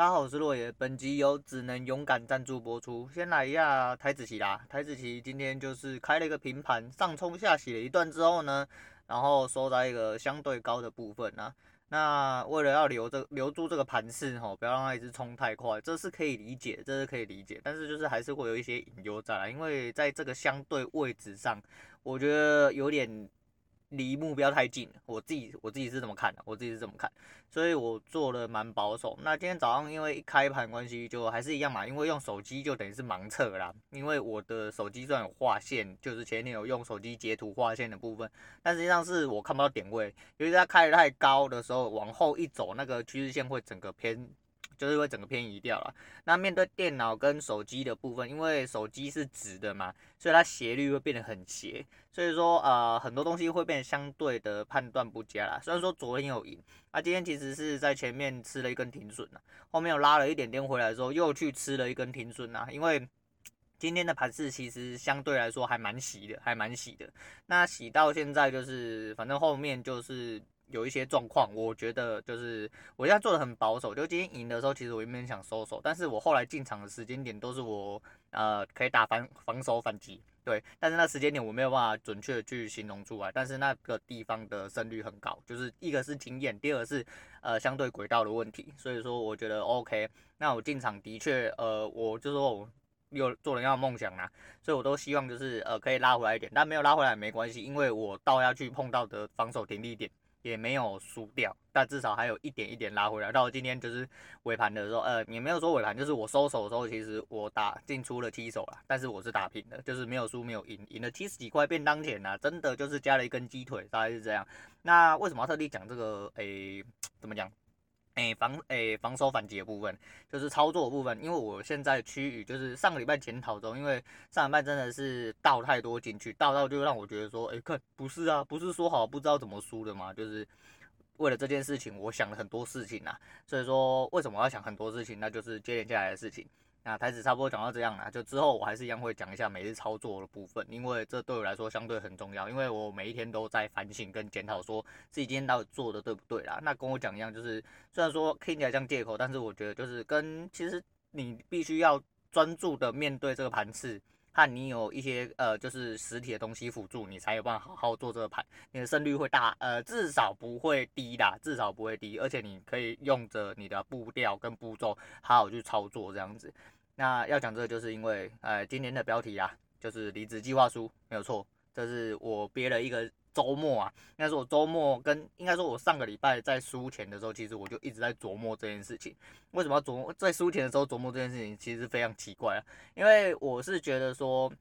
大家好，我是洛爷。本集由只能勇敢赞助播出。先来一下台子棋啦，台子棋今天就是开了一个平盘，上冲下洗了一段之后呢，然后收在一个相对高的部分啊。那为了要留这留住这个盘势吼，不要让它一直冲太快，这是可以理解，这是可以理解。但是就是还是会有一些隐忧在来，因为在这个相对位置上，我觉得有点。离目标太近，我自己我自己是这么看的，我自己是这么看，所以我做的蛮保守。那今天早上因为一开盘关系，就还是一样嘛，因为用手机就等于是盲测啦。因为我的手机虽然有画线，就是前天有用手机截图画线的部分，但实际上是我看不到点位，因为它开得太高的时候，往后一走，那个趋势线会整个偏。就是会整个偏移掉了。那面对电脑跟手机的部分，因为手机是直的嘛，所以它斜率会变得很斜。所以说，呃，很多东西会变得相对的判断不佳啦。虽然说昨天有赢，那今天其实是在前面吃了一根停损了，后面又拉了一点点回来之后，又去吃了一根停损呐。因为今天的盘势其实相对来说还蛮洗的，还蛮洗的。那洗到现在就是，反正后面就是。有一些状况，我觉得就是我现在做的很保守。就今天赢的时候，其实我原本想收手，但是我后来进场的时间点都是我呃可以打反防守反击，对。但是那时间点我没有办法准确的去形容出来，但是那个地方的胜率很高，就是一个是经验，第二个是呃相对轨道的问题。所以说我觉得 OK。那我进场的确呃，我就说我有做人要梦想啊，所以我都希望就是呃可以拉回来一点，但没有拉回来也没关系，因为我倒下去碰到的防守停地点。也没有输掉，但至少还有一点一点拉回来。到今天就是尾盘的时候，呃，也没有说尾盘，就是我收手的时候，其实我打进出了七手了，但是我是打平的，就是没有输没有赢，赢了七十几块便当钱呐，真的就是加了一根鸡腿，大概是这样。那为什么要特地讲这个？诶，怎么讲？诶、防诶、防守反击的部分，就是操作的部分。因为我现在区域就是上个礼拜检讨中，因为上礼拜真的是倒太多进去，倒到就让我觉得说，诶、看不是啊，不是说好不知道怎么输的嘛？就是为了这件事情，我想了很多事情啊。所以说，为什么要想很多事情？那就是接连下来的事情。那台词差不多讲到这样啦，就之后我还是一样会讲一下每日操作的部分，因为这对我来说相对很重要，因为我每一天都在反省跟检讨，说自己今天到底做的对不对啦。那跟我讲一样，就是虽然说听起来像借口，但是我觉得就是跟其实你必须要专注的面对这个盘次，和你有一些呃就是实体的东西辅助，你才有办法好好做这个盘，你的胜率会大，呃至少不会低的，至少不会低，而且你可以用着你的步调跟步骤好好去操作这样子。那要讲这个，就是因为，呃，今年的标题啊，就是离职计划书，没有错。这是我憋了一个周末啊，应该说我周末跟应该说我上个礼拜在输钱的时候，其实我就一直在琢磨这件事情。为什么要琢磨？在输钱的时候琢磨这件事情，其实非常奇怪啊。因为我是觉得说，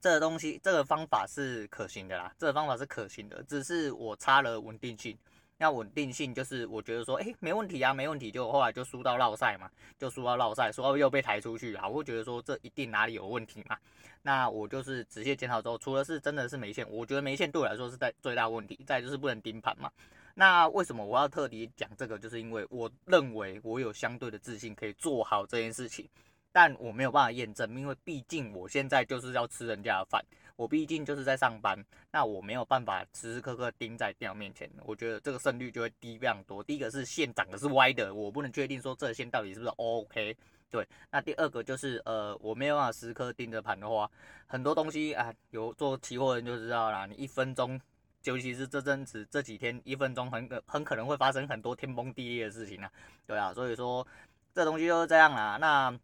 这个东西，这个方法是可行的啦，这个方法是可行的，只是我差了稳定性。那稳定性就是我觉得说，哎、没问题啊，没问题。就后来就输到落赛嘛，就输到落赛，输到又被抬出去啊。我会觉得说，这一定哪里有问题嘛。那我就是直接检讨之后，除了是真的是没线，我觉得没线对我来说是在最大问题。再就是不能盯盘嘛。那为什么我要特地讲这个？就是因为我认为我有相对的自信可以做好这件事情，但我没有办法验证，因为毕竟我现在就是要吃人家的饭。我毕竟就是在上班，那我没有办法时时刻刻盯在电脑面前，我觉得这个胜率就会低非常多。第一个是线长的是歪的，我不能确定说这线到底是不是 OK。对，那第二个就是呃，我没有办法时刻盯着盘的话，很多东西啊，有做期货人就知道啦，你一分钟，尤其是这阵子这几天，一分钟很可很可能会发生很多天崩地裂的事情啊。对啊，所以说这东西就是这样啦。那。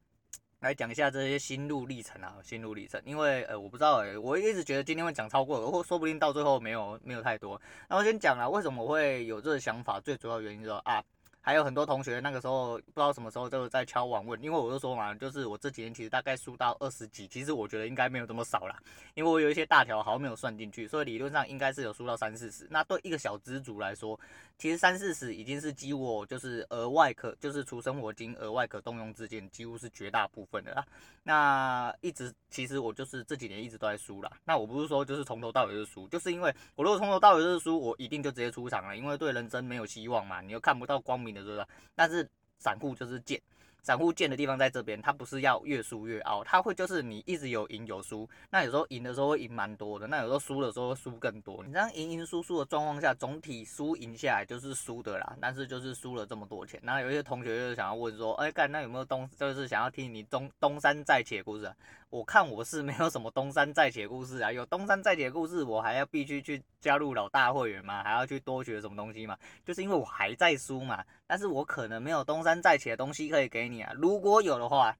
来讲一下这些心路历程啊，心路历程，因为呃，我不知道诶，我一直觉得今天会讲超过，或说不定到最后没有没有太多。那我先讲了，为什么我会有这个想法，最主要原因就是说啊。还有很多同学那个时候不知道什么时候就在敲网问，因为我就说嘛，就是我这几年其实大概输到二十几，其实我觉得应该没有这么少啦，因为我有一些大条好像没有算进去，所以理论上应该是有输到三四十。那对一个小资族来说，其实三四十已经是几乎就是额外可就是除生活金额外可动用资金，几乎是绝大部分的啦。那一直其实我就是这几年一直都在输啦。那我不是说就是从头到尾就输，就是因为我如果从头到尾就是输，我一定就直接出场了，因为对人生没有希望嘛，你又看不到光明的。是不是？但是散户就是贱，散户贱的地方在这边，他不是要越输越凹，他会就是你一直有赢有输，那有时候赢的时候会赢蛮多的，那有时候输的时候会输更多。你这样赢赢输输的状况下，总体输赢下来就是输的啦，但是就是输了这么多钱。那有一些同学就是想要问说，哎、欸，干那有没有东，就是想要听你东东山再起的故事啊？我看我是没有什么东山再起的故事啊，有东山再起的故事，我还要必须去加入老大会员嘛？还要去多学什么东西嘛？就是因为我还在输嘛，但是我可能没有东山再起的东西可以给你啊。如果有的话，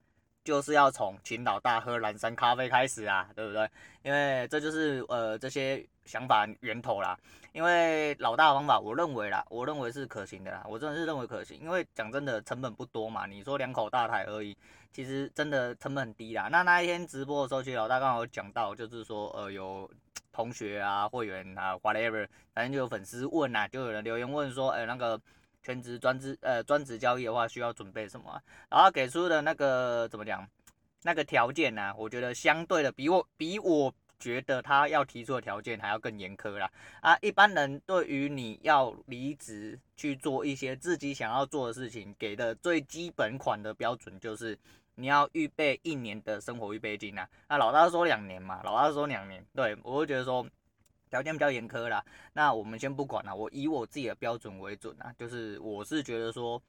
就是要从请老大喝蓝山咖啡开始啊，对不对？因为这就是呃这些想法源头啦。因为老大的方法，我认为啦，我认为是可行的啦，我真的是认为可行。因为讲真的，成本不多嘛，你说两口大台而已。其实真的成本很低啦。那那一天直播的时候，其实老大刚好讲到，就是说呃有同学啊、会员啊、whatever，反正就有粉丝问啊，就有人留言问说，哎、那个全职专职呃专职交易的话，需要准备什么、然后给出的那个怎么讲？那个条件呢、我觉得相对的比我比我觉得他要提出的条件还要更严苛啦。啊，一般人对于你要离职去做一些自己想要做的事情，给的最基本款的标准就是。你要预备一年的生活预备金啊，那老大说两年嘛，老大说两年，对，我会觉得说条件比较严苛啦。那我们先不管了，我以我自己的标准为准啊，就是我是觉得说。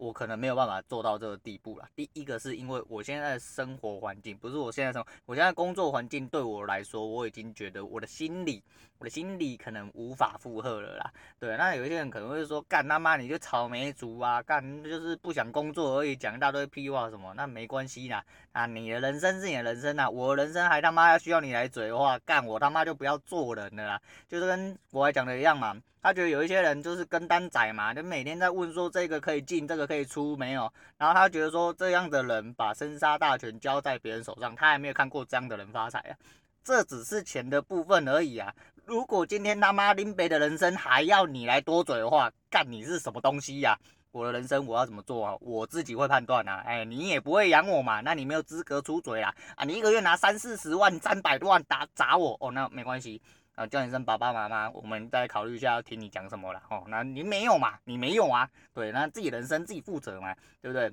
我可能没有办法做到这个地步了。第一个是因为我现在的生活环境不是我现在生活，我现在工作环境对我来说，我已经觉得我的心理，我的心理可能无法负荷了啦。对，那有一些人可能会说，干他妈你就草莓族啊，干就是不想工作而已，讲一大堆屁话什么，那没关系啦。啊，你的人生是你的人生啊，我人生还他妈要需要你来嘴的话，干我他妈就不要做人了啦。就是跟我还讲的一样嘛。他觉得有一些人就是跟单仔嘛，就每天在问说这个可以进，这个可以出没有？然后他觉得说这样的人把生杀大权交在别人手上，他还没有看过这样的人发财啊。这只是钱的部分而已啊。如果今天他妈林北的人生还要你来多嘴的话，干你是什么东西呀？我的人生我要怎么做啊？我自己会判断啊。哎，你也不会养我嘛，那你没有资格出嘴啊。啊，你一个月拿三四十万、三百多万打砸我哦，那没关系。啊，叫你声爸爸妈妈，我们再考虑一下要听你讲什么了哦。那你没有嘛？你没有啊？对，那自己人生自己负责嘛，对不对？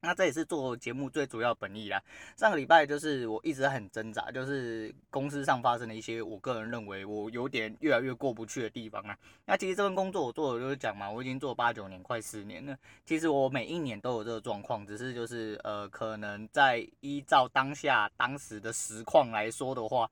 那这也是做节目最主要本意啦。上个礼拜就是我一直很挣扎，就是公司上发生的一些我个人认为我有点越来越过不去的地方啊。那其实这份工作我做的就是讲嘛，我已经做八九年，快十年了。其实我每一年都有这个状况，只是就是呃，可能在依照当下当时的实况来说的话。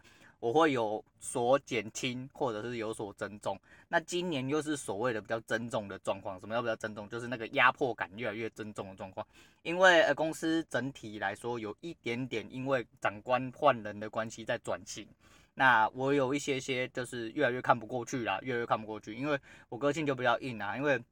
我会有所减轻，或者是有所增重。那今年又是所谓的比较增重的状况。什么叫比较增重？就是那个压迫感越来越增重的状况。因为呃，公司整体来说有一点点因为长官换人的关系在转型。那我有一些些就是越来越看不过去啦，越来越看不过去。因为我个性就比较硬啊，因为。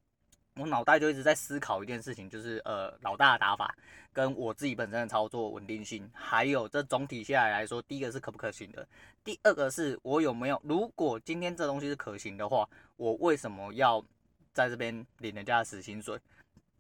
我脑袋就一直在思考一件事情，就是呃老大的打法跟我自己本身的操作稳定性，还有这总体下来来说，第一个是可不可行的，第二个是我有没有，如果今天这东西是可行的话，我为什么要在这边领人家的死薪水？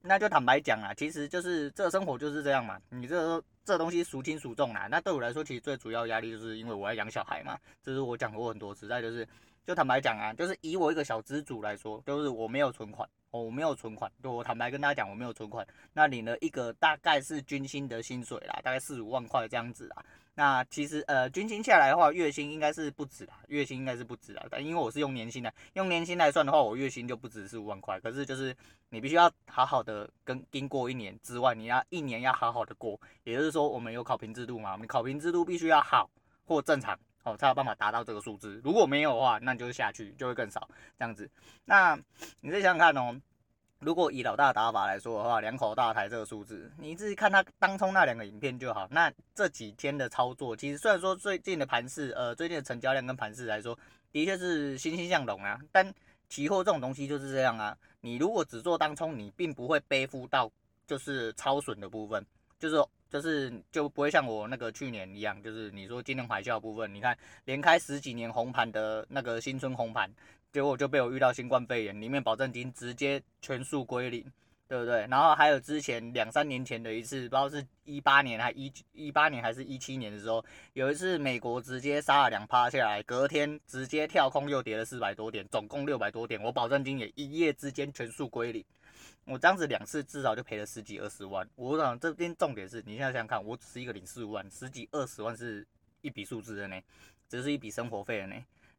那就坦白讲啊，其实就是这生活就是这样嘛，你这这东西孰轻孰重啊？那对我来说，其实最主要压力就是因为我要养小孩嘛，这是我讲过很多次，再就是就坦白讲啊，就是以我一个小资主来说，就是我没有存款。哦，我没有存款，对，我坦白跟大家讲，我没有存款。那领了一个大概是军薪的薪水啦，大概四五万块这样子啦。那其实呃，军薪下来的话，月薪应该是不止啦，月薪应该是不止啦。但因为我是用年薪的，用年薪来算的话，我月薪就不止四五万块。可是就是你必须要好好的跟经过一年之外，你要一年要好好的过。也就是说，我们有考评制度嘛，我们考评制度必须要好或正常。哦，才有办法达到这个数字。如果没有的话，那就是下去就会更少这样子。那你再想想看哦，如果以老大打法来说的话，两口大台这个数字，你自己看他当冲那两个影片就好。那这几天的操作，其实虽然说最近的盘势，呃，最近的成交量跟盘势来说，的确是欣欣向荣啊。但期货这种东西就是这样啊，你如果只做当冲，你并不会背负到就是超损的部分，就是。就是就不会像我那个去年一样，就是你说金融海啸部分，你看连开十几年红盘的那个新春红盘，结果就被我遇到新冠肺炎，里面保证金直接全数归零，对不对？然后还有之前两三年前的一次，不知道是一八年还一一八年还是一七年的时候，有一次美国直接杀了两趴下来，隔天直接跳空又跌了四百多点，总共六百多点，我保证金也一夜之间全数归零。我这样子两次至少就赔了十几二十万。我想这边重点是你现在想想看，我只是一个领四五万，十几二十万是一笔数字的呢，只是一笔生活费的呢。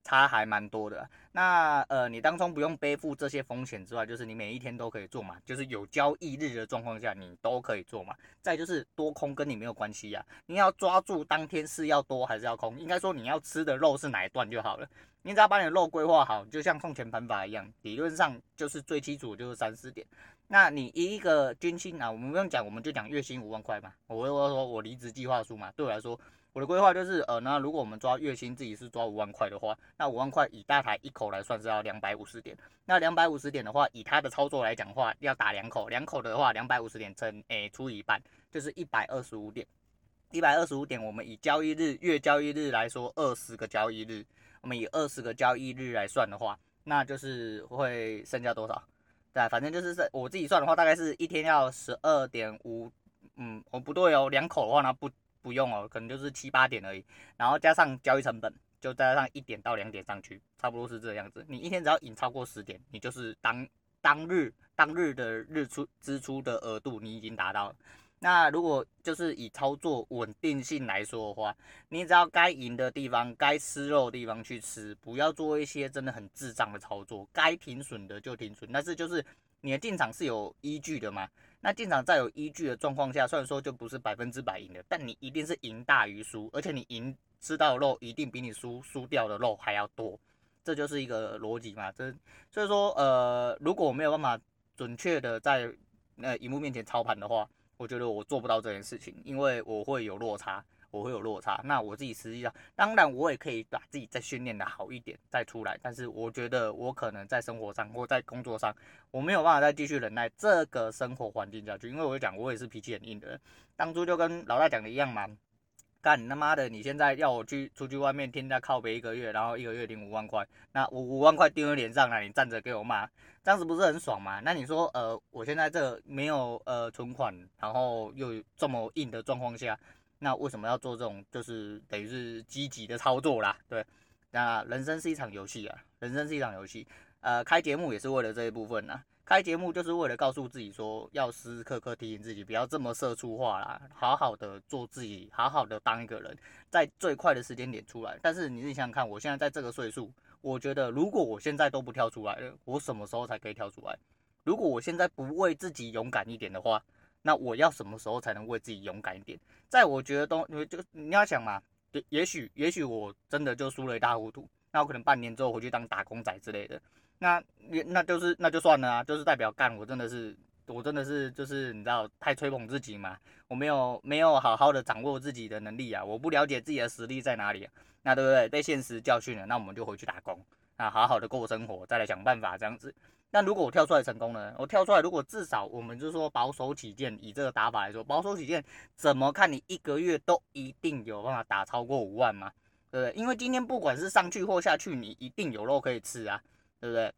差还蛮多的，那呃，你当中不用背负这些风险之外，就是你每一天都可以做嘛，就是有交易日的状况下，你都可以做嘛。再就是多空跟你没有关系呀，你要抓住当天是要多还是要空，应该说你要吃的肉是哪一段就好了。你只要把你的肉规划好，就像送钱盘法一样，理论上就是最基础就是三四点。那你一个军薪啊，我们不用讲，我们就讲月薪五万块嘛。我会说我离职计划书嘛，对我来说。我的规划就是，呃，那如果我们抓月薪自己是抓五万块的话，那五万块以大台一口来算是要两百五十点。那两百五十点的话，以他的操作来讲话，要打两口，两口的话两百五十点乘，诶，除以一半，就是一百二十五点。一百二十五点，我们以交易日月交易日来说，二十个交易日，我们以二十个交易日来算的话，那就是会剩下多少？对，反正就是我自己算的话，大概是一天要十二点五，嗯，哦不对哦，两口的话呢不。不用哦，可能就是七八点而已，然后加上交易成本，就加上一点到两点上去，差不多是这样子。你一天只要赢超过十点，你就是当当日当日的日出支出的额度你已经达到。那如果就是以操作稳定性来说的话，你只要该赢的地方、该吃肉的地方去吃，不要做一些真的很智障的操作。该停损的就停损，但是就是你的进场是有依据的嘛。那进场在有依据的状况下，虽然说就不是百分之百赢的，但你一定是赢大于输，而且你赢吃到的肉一定比你输输掉的肉还要多，这就是一个逻辑嘛。这所以说，呃，如果我没有办法准确的在呃荧幕面前操盘的话，我觉得我做不到这件事情，因为我会有落差。我会有落差，那我自己实际上，当然我也可以把自己再训练的好一点再出来，但是我觉得我可能在生活上或在工作上，我没有办法再继续忍耐这个生活环境下去，因为我讲我也是脾气很硬的人，当初就跟老大讲的一样嘛，干你他妈的，你现在要我去出去外面听人家靠北一个月，然后一个月领五万块，那五五万块丢在脸上了，你站着给我骂，这样子不是很爽吗？那你说呃，我现在这没有呃存款，然后又这么硬的状况下。那为什么要做这种就是等于是积极的操作啦？对，那人生是一场游戏啊，人生是一场游戏。呃，开节目也是为了这一部分呐。开节目就是为了告诉自己说，要时时刻刻提醒自己不要这么社畜化啦，好好的做自己，好好的当一个人，在最快的时间点出来。但是你自己想想看，我现在在这个岁数，我觉得如果我现在都不跳出来了，我什么时候才可以跳出来？如果我现在不为自己勇敢一点的话，那我要什么时候才能为自己勇敢一点？在我觉得都，就你要想嘛，对，也许也许我真的就输了一塌糊涂，那我可能半年之后回去当打工仔之类的，那那就是那就算了啊，就是代表干我真的是我真的是就是你知道太吹捧自己嘛，我没有没有好好的掌握自己的能力啊，我不了解自己的实力在哪里啊，那对不对？被现实教训了，那我们就回去打工啊，好好的过生活，再来想办法这样子。那如果我跳出来成功了，我跳出来，如果至少我们就说保守起见，以这个打法来说，保守起见，怎么看你一个月都一定有办法打超过五万吗？对不对？因为今天不管是上去或下去，你一定有肉可以吃啊，对不对？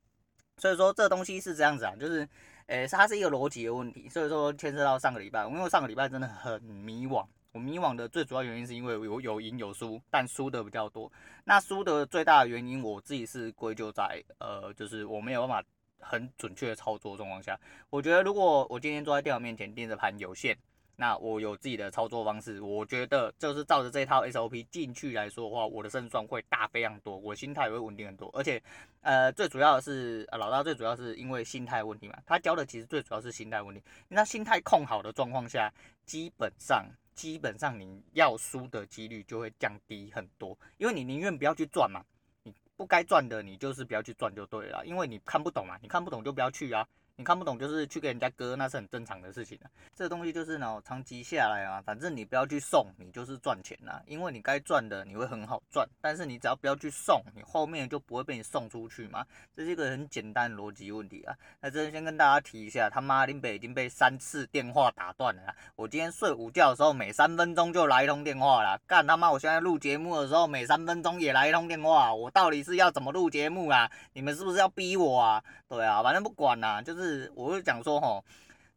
所以说这东西是这样子啊，就是，诶，它是一个逻辑的问题。所以说牵涉到上个礼拜，因为上个礼拜真的很迷惘。我迷惘的最主要原因是因为有有赢有输，但输的比较多。那输的最大的原因，我自己是归咎在，呃，就是我没有办法。很准确的操作状况下，我觉得如果我今天坐在电脑面前盯着盘有限，那我有自己的操作方式，我觉得就是照着这套 SOP 进去来说的话，我的胜算会大非常多，我心态也会稳定很多。而且，呃，最主要的是，呃，老大最主要是因为心态问题嘛，他教的其实最主要是心态问题。那心态控好的状况下，基本上基本上你要输的几率就会降低很多，因为你宁愿不要去赚嘛。你不该赚的，你就是不要去赚就对了，因为你看不懂嘛，你看不懂就不要去啊。你看不懂就是去给人家割，那是很正常的事情啊。这东西就是呢，长期下来啊，反正你不要去送，你就是赚钱啦。因为你该赚的你会很好赚，但是你只要不要去送，你后面就不会被你送出去嘛。这是一个很简单逻辑问题啊。那这先跟大家提一下，他妈林北已经被三次电话打断了。我今天睡午觉的时候，每三分钟就来一通电话啦。干他妈！我现在录节目的时候，每三分钟也来一通电话。我到底是要怎么录节目啊？你们是不是要逼我啊？对啊，反正不管啦，就是。是，我会讲说吼，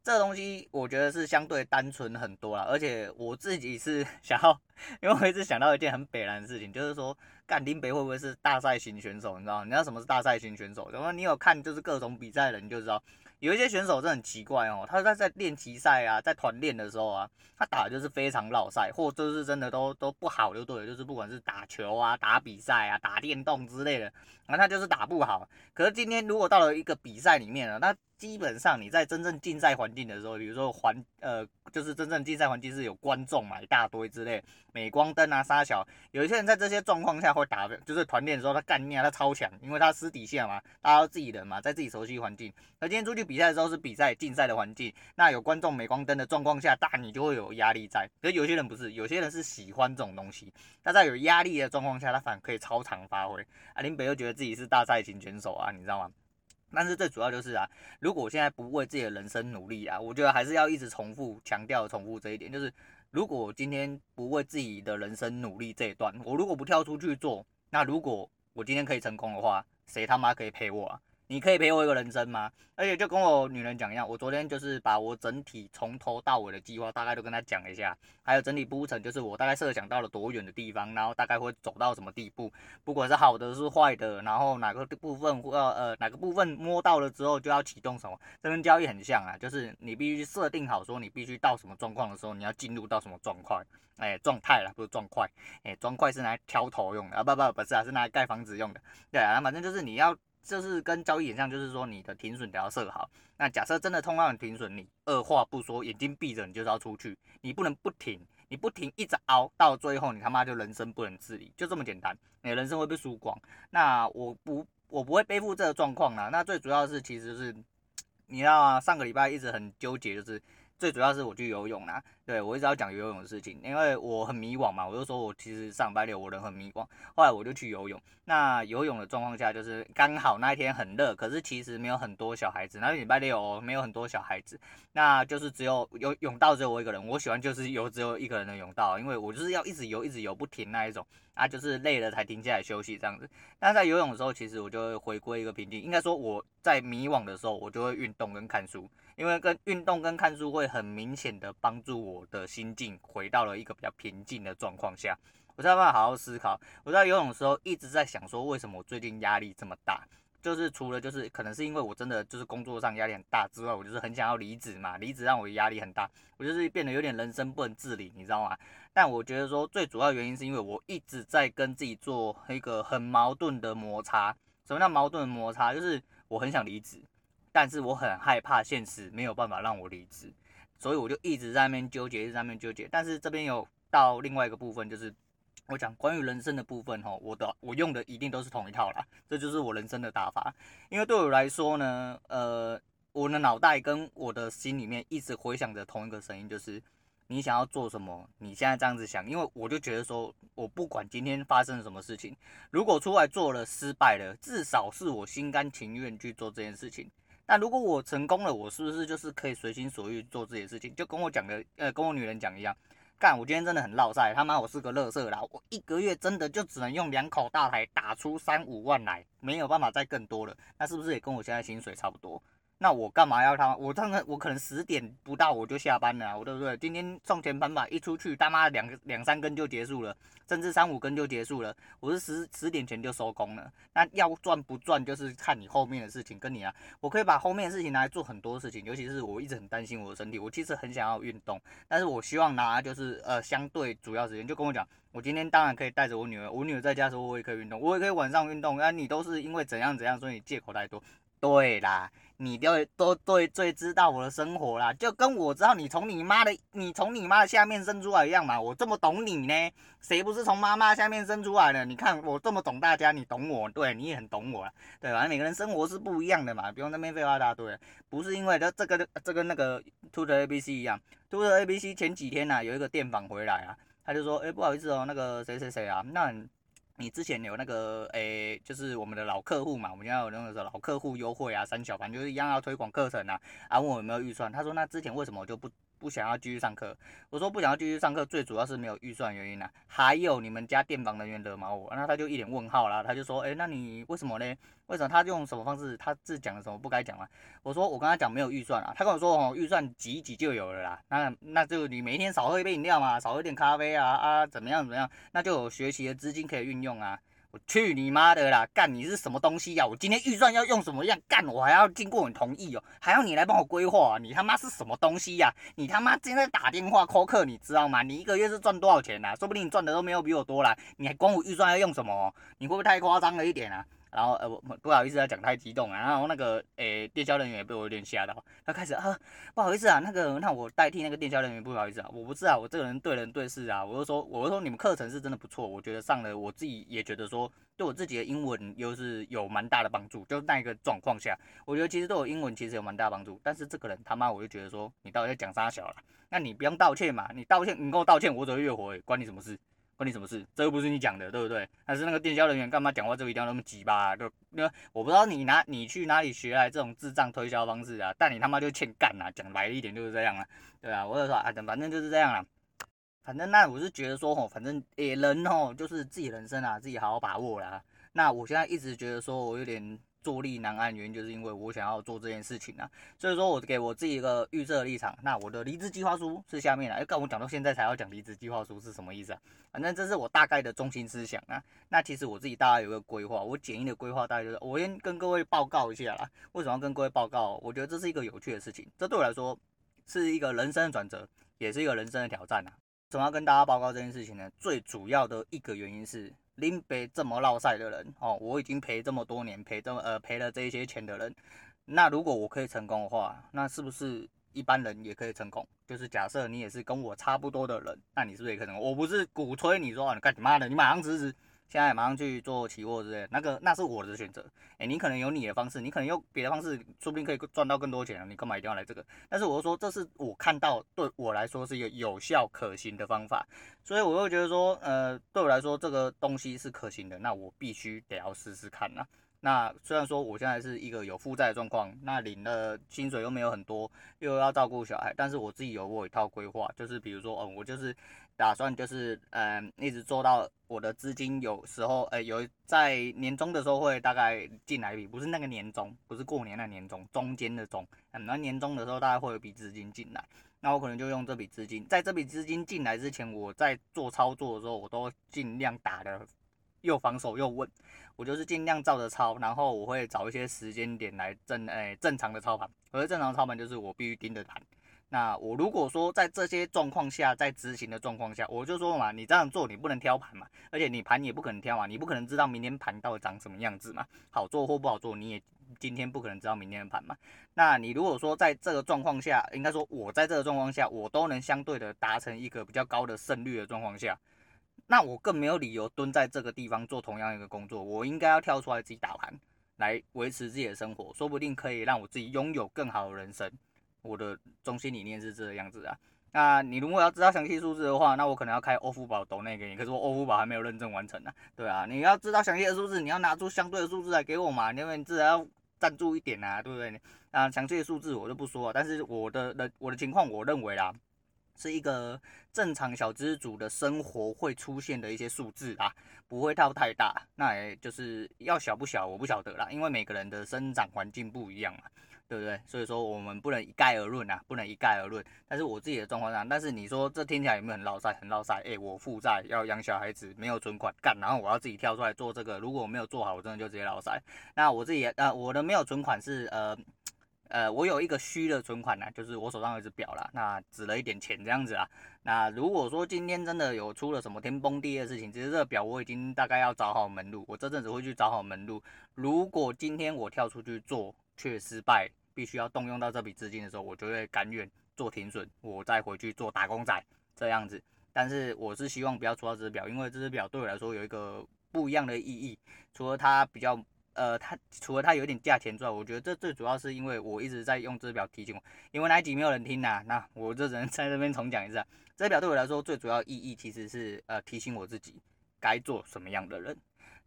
这东西我觉得是相对单纯很多啦，而且我自己是 想要，因为我一直想到一件很北然的事情，就是说，干丁北会不会是大赛型选手？你知道？你知道什么是大赛型选手？然后你有看就是各种比赛的，你就知道。有一些选手真很奇怪哦，他在在练习赛啊，在团练的时候啊，他打的就是非常落赛，或者是真的都都不好就对了，就是不管是打球啊、打比赛啊、打电动之类的，然后他就是打不好。可是今天如果到了一个比赛里面了，那基本上你在真正竞赛环境的时候，比如说环呃，就是真正竞赛环境是有观众嘛，一大堆之类，镁光灯啊、沙小，有一些人在这些状况下会打，就是团练的时候他干练他超强，因为他私底下嘛，大家都自己人嘛，在自己熟悉环境。而今天出去比赛的时候是比赛竞赛的环境，那有观众镁光灯的状况下，大你就会有压力在。可是有些人不是，有些人是喜欢这种东西，他在有压力的状况下，他反而可以超常发挥。啊，林北又觉得自己是大赛型选手啊，你知道吗？但是最主要就是啊，如果我现在不为自己的人生努力啊，我觉得还是要一直重复强调、重复这一点，就是如果我今天不为自己的人生努力这一段，我如果不跳出去做，那如果我今天可以成功的话，谁他妈可以陪我啊？你可以陪我一个人生吗？而且就跟我女人讲一样，我昨天就是把我整体从头到尾的计划大概都跟她讲一下，还有整体铺陈，就是我大概设想到了多远的地方，然后大概会走到什么地步，不管是好的是坏的，然后哪个部分呃呃哪个部分摸到了之后就要启动什么，这跟交易很像啊，就是你必须设定好说你必须到什么状况的时候，你要进入到什么状况，哎状态啦，不是状况，哎状况是拿来挑头用的啊，不不不是啊，是拿来盖房子用的，对啊，反正就是你要。就是跟交易一样，就是说你的停损都要设好。那假设真的通道停损，你二话不说，眼睛闭着，你就是要出去，你不能不停，你不停一直熬，到最后你他妈就人生不能自理，就这么简单，你的人生会被输光。那我不，我不会背负这个状况啦。那最主要是，其实是你知道吗？上个礼拜一直很纠结，就是。最主要是我去游泳啦，对，我一直要讲游泳的事情，因为我很迷惘嘛，我就说我其实上礼拜六我人很迷惘，后来我就去游泳。那游泳的状况下就是刚好那一天很热，可是其实没有很多小孩子，那礼拜六没有很多小孩子，那就是只有游泳道只有我一个人。我喜欢就是游只有一个人的泳道，因为我就是要一直游一直游不停那一种，啊，就是累了才停下来休息这样子。但在游泳的时候，其实我就会回归一个平静，应该说我在迷惘的时候，我就会运动跟看书。因为跟运动跟看书会很明显的帮助我的心境回到了一个比较平静的状况下，我才有办法好好思考。我在游泳的时候一直在想说，为什么我最近压力这么大？就是除了就是可能是因为我真的就是工作上压力很大之外，我就是很想要离职嘛，离职让我压力很大，我就是变得有点人生不能自理，你知道吗？但我觉得说最主要原因是因为我一直在跟自己做一个很矛盾的摩擦。什么叫矛盾的摩擦？就是我很想离职。但是我很害怕现实没有办法让我离职，所以我就一直在那边纠结，一直在那边纠结。但是这边有到另外一个部分，就是我讲关于人生的部分哈，我的我用的一定都是同一套啦，这就是我人生的打法。因为对我来说呢，呃，我的脑袋跟我的心里面一直回响着同一个声音，就是你想要做什么，你现在这样子想，因为我就觉得说，我不管今天发生了什么事情，如果出来做了失败了，至少是我心甘情愿去做这件事情。那如果我成功了，我是不是就是可以随心所欲做这些事情？就跟我讲的，呃，跟我女人讲一样，干，我今天真的很落赛，他妈我是个乐色啦，我一个月真的就只能用两口大台打出三五万来，没有办法再更多了，那是不是也跟我现在薪水差不多？那我干嘛要他？我当然我可能十点不到我就下班了，我对不对？今天送钱班吧一出去，他妈两两三根就结束了，甚至三五根就结束了。我是十十点前就收工了。那要赚不赚，就是看你后面的事情跟你啊。我可以把后面的事情拿来做很多事情，尤其是我一直很担心我的身体。我其实很想要运动，但是我希望拿就是呃相对主要时间，就跟我讲，我今天当然可以带着我女儿，我女儿在家的时候我也可以运动，我也可以晚上运动。那你都是因为怎样怎样，所以你借口太多。对啦，你都都最最知道我的生活啦，就跟我知道你从你妈的你从你妈的下面生出来一样嘛。我这么懂你呢，谁不是从妈妈下面生出来的？你看我这么懂大家，你懂我，对你也很懂我啦，对吧？每个人生活是不一样的嘛，不用那边废话一大堆。不是因为这这个这个那个 Tutor ABC 一样，Tutor ABC 前几天呐、有一个电访回来啊，他就说，哎、不好意思哦，那个谁谁谁啊，那。你之前有那个诶、就是我们的老客户嘛，我们要有那个老客户优惠啊，三小盘就是一样要推广课程啊，啊问我有没有预算，他说那之前为什么我就不？不想要继续上课，我说不想要继续上课，最主要是没有预算原因呐、啊。还有你们家电房人员惹毛我，那他就一脸问号啦，他就说，哎、那你为什么呢？为什么他用什么方式？他是讲了什么不该讲啊？我说我跟他讲没有预算啊，他跟我说哦，预算挤一挤就有了啦。那那就你每天少喝一杯饮料嘛，少喝点咖啡啊啊，怎么样怎么样，那就有学习的资金可以运用啊。我去你妈的啦！干你是什么东西呀、我今天预算要用什么样干？我还要经过你同意哦，还要你来帮我规划、你他妈是什么东西呀、你他妈现在打电话 call 客，你知道吗？你一个月是赚多少钱啊？说不定你赚的都没有比我多啦。你还管我预算要用什么？你会不会太夸张了一点啊？然后呃不不好意思啊，讲太激动啊。然后那个诶电销人员也被我有点吓到，他开始啊不好意思啊，那个那我代替那个电销人员不好意思啊，我不是啊，我这个人对人对事啊，我就说我就说你们课程是真的不错，我觉得上了我自己也觉得说对我自己的英文又是有蛮大的帮助，就那一个状况下，我觉得其实对我英文其实有蛮大帮助，但是这个人他妈我就觉得说你到底在讲啥小了？那你不用道歉嘛，你道歉你跟我道歉，我只会越火，关你什么事？关你什么事？这又不是你讲的，对不对？但是那个电销人员干嘛讲话就一定要那么急吧？就因为我不知道你哪你去哪里学来这种智障推销方式啊？但你他妈就欠干啊！讲白一点就是这样啊，对啊，我就说啊，反正就是这样啦。反正那我是觉得说吼，反正诶人吼就是自己人生啊，自己好好把握啦。那我现在一直觉得说我有点。坐立难安，原因就是因为我想要做这件事情啊，所以说我给我自己一个预设立场。那我的离职计划书是下面的，哎，刚我讲到现在才要讲离职计划书是什么意思啊？反正这是我大概的中心思想啊。那其实我自己大概有个规划，我简易的规划大概就是，我先跟各位报告一下啦。为什么要跟各位报告？我觉得这是一个有趣的事情，这对我来说是一个人生的转折，也是一个人生的挑战啊。为什么要跟大家报告这件事情呢？最主要的一个原因是。林北这么落赛的人哦，我已经赔这么多年，赔这么呃赔了这一些钱的人，那如果我可以成功的话，那是不是一般人也可以成功？就是假设你也是跟我差不多的人，那你是不是也可以成功？我不是鼓吹你说啊，你干你妈的，你马上辞职。现在马上去做期货之类，那个那是我的选择。哎，你可能有你的方式，你可能用别的方式，说不定可以赚到更多钱。你干嘛一定要来这个？但是我就说，这是我看到对我来说是一个有效可行的方法，所以我会觉得说，呃，对我来说这个东西是可行的，那我必须得要试试看呐。那虽然说我现在是一个有负债的状况，那领的薪水又没有很多，又要照顾小孩，但是我自己有我一套规划，就是比如说，嗯，我就是。打算就是，嗯，一直做到我的资金有时候，呃，有在年终的时候会大概进来一笔，不是那个年终，不是过年那年终，中间的中，嗯，那年终的时候大概会有笔资金进来，那我可能就用这笔资金，在这笔资金进来之前，我在做操作的时候，我都尽量打得又防守又稳，我就是尽量照着抄，然后我会找一些时间点来正，哎，正常的操盘，而正常操盘就是我必须盯着盘。那我如果说在这些状况下，在执行的状况下，我就说嘛，你这样做你不能挑盘嘛，而且你盘也不可能挑嘛，你不可能知道明天盘到底长什么样子嘛，好做或不好做，你也今天不可能知道明天的盘嘛。那你如果说在这个状况下，应该说我在这个状况下，我都能相对的达成一个比较高的胜率的状况下，那我更没有理由蹲在这个地方做同样一个工作，我应该要跳出来自己打盘，来维持自己的生活，说不定可以让我自己拥有更好的人生。我的中心理念是这个样子啊，那你如果要知道详细数字的话，那我可能要开欧付宝抖内给你，可是我欧付宝还没有认证完成呢、对啊，你要知道详细的数字，你要拿出相对的数字来给我嘛，因为你至少要赞助一点啊，对不对？啊，详细的数字我就不说了，但是我的的我的情况，我认为啦，是一个正常小资族的生活会出现的一些数字啊，不会到太大，那也就是要小不小，我不晓得啦，因为每个人的生长环境不一样嘛。对不对？所以说我们不能一概而论啊，不能一概而论。但是我自己的状况上，但是你说这听起来有没有很落赛？很落赛。哎，我负债要养小孩子，没有存款干，然后我要自己跳出来做这个。如果我没有做好，我真的就直接落赛。那我自己呃，我的没有存款是呃呃，我有一个虚的存款呢，就是我手上有一只表啦，那值了一点钱这样子啊。那如果说今天真的有出了什么天崩地裂的事情，其实这个表我已经大概要找好门路，我这阵子会去找好门路。如果今天我跳出去做却失败，必须要动用到这笔资金的时候，我就会甘愿做停损，我再回去做打工仔这样子。但是我是希望不要出到这只表，因为这只表对我来说有一个不一样的意义。除了它比较，呃，它除了它有点价钱之外，我觉得这最主要是因为我一直在用这只表提醒我，因为埃及没有人听呐、那我就只能 在这边重讲一次。这表对我来说最主要意义其实是呃提醒我自己该做什么样的人。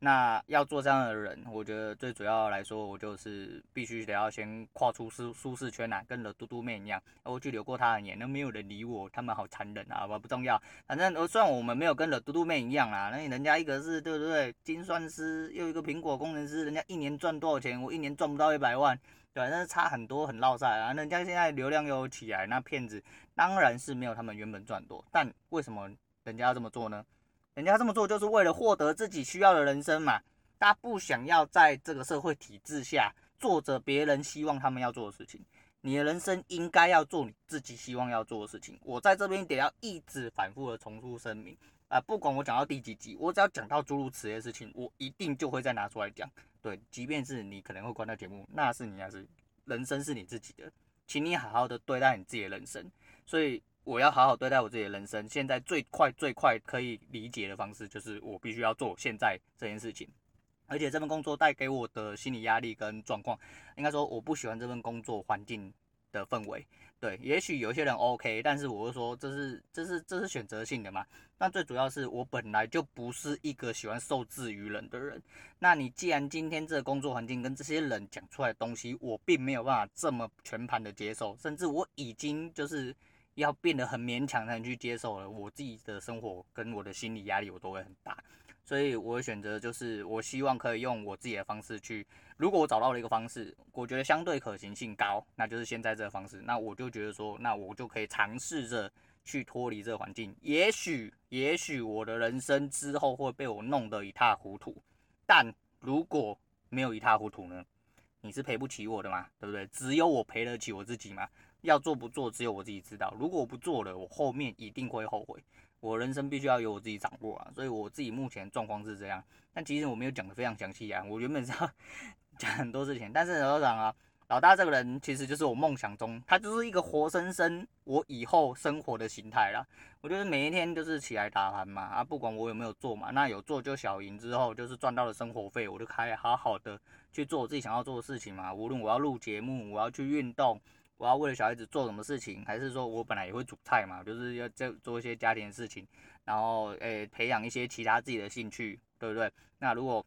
那要做这样的人，我觉得最主要来说，我就是必须得要先跨出舒舒适圈呐，跟了嘟嘟妹一样，我去留过他的言，那没有人理我，他们好残忍啊，不不重要，反正虽然我们没有跟了嘟嘟妹一样啊，那人家一个是对不对，精算师又一个苹果工程师，人家一年赚多少钱，我一年赚不到一百万，对，但是差很多，很落赛啊，人家现在流量又起来，那骗子当然是没有他们原本赚多，但为什么人家要这么做呢？人家这么做就是为了获得自己需要的人生嘛。他不想要在这个社会体制下做着别人希望他们要做的事情。你的人生应该要做你自己希望要做的事情。我在这边得要一直反复的重复声明啊，不管我讲到第几集，我只要讲到诸如此类的事情，我一定就会再拿出来讲。对，即便是你可能会关掉节目，那是你还是人生是你自己的，请你好好的对待你自己的人生。所以我要好好对待我自己的人生。现在最快最快可以理解的方式就是我必须要做现在这件事情。而且这份工作带给我的心理压力跟状况，应该说我不喜欢这份工作环境的氛围。对，也许有些人 OK，但是我会说这是这是这是选择性的嘛。但最主要是我本来就不是一个喜欢受制于人的人。那你既然今天这个工作环境跟这些人讲出来的东西，我并没有办法这么全盘的接受，甚至我已经就是要变得很勉强才能去接受了。我自己的生活跟我的心理压力我都会很大。所以我的选择就是，我希望可以用我自己的方式去。如果我找到了一个方式，我觉得相对可行性高，那就是现在这个方式。那我就觉得说，那我就可以尝试着去脱离这个环境。也许，也许我的人生之后会被我弄得一塌糊涂。但如果没有一塌糊涂呢？你是赔不起我的嘛，对不对？只有我赔得起我自己嘛。要做不做，只有我自己知道。如果我不做了，我后面一定会后悔。我人生必须要由我自己掌握啊，所以我自己目前状况是这样。但其实我没有讲得非常详细啊，我原本是要 讲很多事情，但是老实讲啊，老大这个人其实就是我梦想中，他就是一个活生生我以后生活的形态啦。我就是每一天就是起来打盘嘛，啊，不管我有没有做嘛，那有做就小赢之后就是赚到了生活费，我就开好好的去做我自己想要做的事情嘛。无论我要录节目，我要去运动。我要为了小孩子做什么事情，还是说我本来也会煮菜嘛，就是要做做一些家庭的事情，然后诶、培养一些其他自己的兴趣，对不对？那如果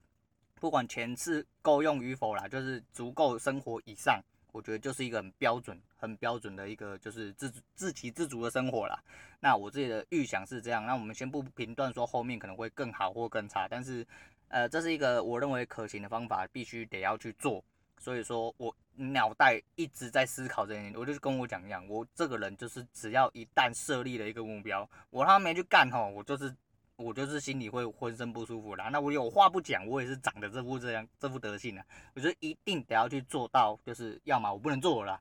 不管钱是够用与否啦，就是足够生活以上，我觉得就是一个很标准、很标准的一个就是自自给自足的生活啦。那我自己的预想是这样，那我们先不评断说后面可能会更好或更差，但是呃这是一个我认为可行的方法，必须得要去做。所以说我脑袋一直在思考这件事，我就是跟我讲一样，我这个人就是只要一旦设立了一个目标，我他没去干吼，我就是我就是心里会浑身不舒服啦。那我有话不讲，我也是长得这副这样这副德性啊。我觉得一定得要去做到，就是要么我不能做了啦，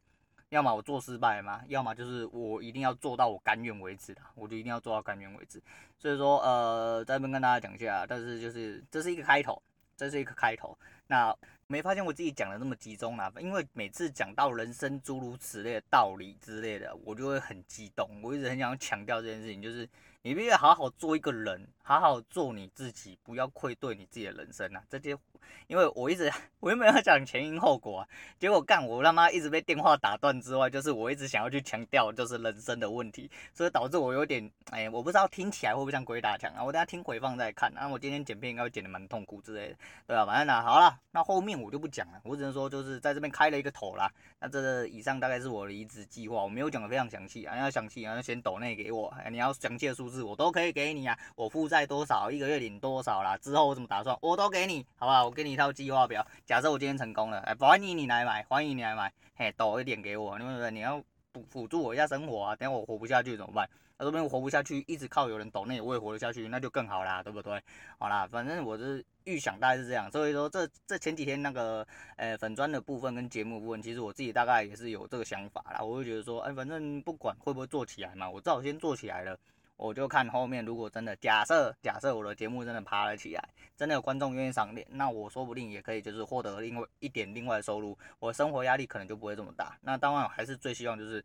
要么我做失败嘛，要么就是我一定要做到我甘愿为止的，我就一定要做到甘愿为止。所以说呃，在这边跟大家讲一下，但是就是这是一个开头，这是一个开头，那。没发现我自己讲的那么集中啦，因为每次讲到人生诸如此类的道理之类的，我就会很激动。我一直很想强调这件事情，就是你必须好好做一个人，好好做你自己，不要愧对你自己的人生啊，这些。因为我一直我原本要讲前因后果啊，结果干我他妈一直被电话打断之外，就是我一直想要去强调就是人生的问题，所以导致我有点哎，我不知道听起来会不会像鬼打墙啊？我等下听回放再看，然后我今天剪片应该会剪得蛮痛苦之类的，对吧？反正呢，好了，那后面我就不讲了，我只能说就是在这边开了一个头啦。那这个以上大概是我的离职计划，我没有讲得非常详细啊，要详细啊，要先抖内给我，你要详细的数字我都可以给你啊，我负债多少，一个月领多少啦，之后我怎么打算，我都给你，好不好？我给你一套计划表。假设我今天成功了，哎，欢迎你来买，欢迎你来买，嘿，抖一点给我，对不对？你要辅辅助我一下生活啊，等下我活不下去怎么办？那这边我活不下去，一直靠有人抖那我也活得下去，那就更好啦，对不对？好啦，反正我是预想大概是这样，所以说这这前几天那个呃粉砖的部分跟节目部分，其实我自己大概也是有这个想法啦，我会觉得说，哎，反正不管会不会做起来嘛，我至少先做起来了。我就看后面，如果真的假设假设我的节目真的爬了起来，真的有观众愿意赏脸，那我说不定也可以就是获得另外一点另外的收入，我生活压力可能就不会这么大。那当然我还是最希望就是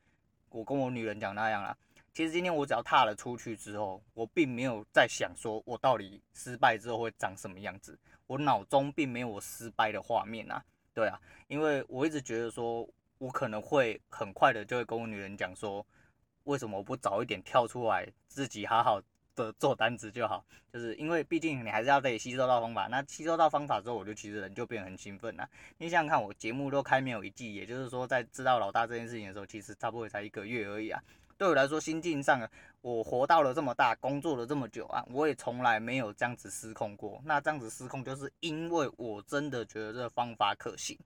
我跟我女人讲那样啦。其实今天我只要踏了出去之后，我并没有在想说我到底失败之后会长什么样子，我脑中并没有我失败的画面啊。对啊，因为我一直觉得说我可能会很快的就会跟我女人讲说。为什么我不早一点跳出来，自己好好的做单子就好？就是因为毕竟你还是要得吸收到方法，那吸收到方法之后，我就其实人就变得很兴奋了。你想想看，我节目都开没有一季，也就是说在知道老大这件事情的时候，其实差不多才一个月而已啊。对我来说，心境上，我活到了这么大，工作了这么久啊，我也从来没有这样子失控过。那这样子失控，就是因为我真的觉得这个方法可行。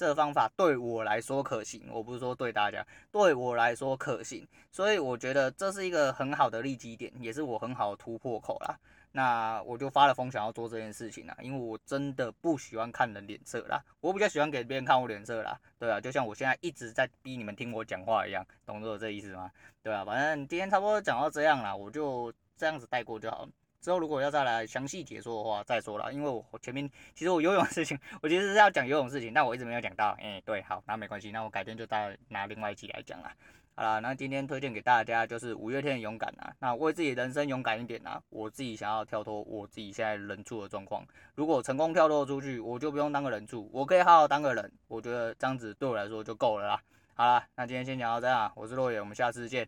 这个方法对我来说可行，我不是说对大家，对我来说可行，所以我觉得这是一个很好的利基点，也是我很好的突破口啦。那我就发了疯，想要做这件事情啦，因为我真的不喜欢看人脸色啦，我比较喜欢给别人看我脸色啦，对啊，就像我现在一直在逼你们听我讲话一样，懂得这意思吗？对啊，反正今天差不多讲到这样啦，我就这样子带过就好了。之后如果要再来详细解说的话，再说了，因为我前面其实我游泳的事情，我其实是要讲游泳事情，但我一直没有讲到。哎、对，好，那没关系，那我改天就再拿另外一集来讲啦。好啦，那今天推荐给大家就是五月天的勇敢啊，那为自己人生勇敢一点啊，我自己想要跳脱我自己现在人住的状况，如果成功跳脱出去，我就不用当个人住，我可以好好当个人，我觉得这样子对我来说就够了啦。好啦，那今天先讲到这样，我是洛野，我们下次见。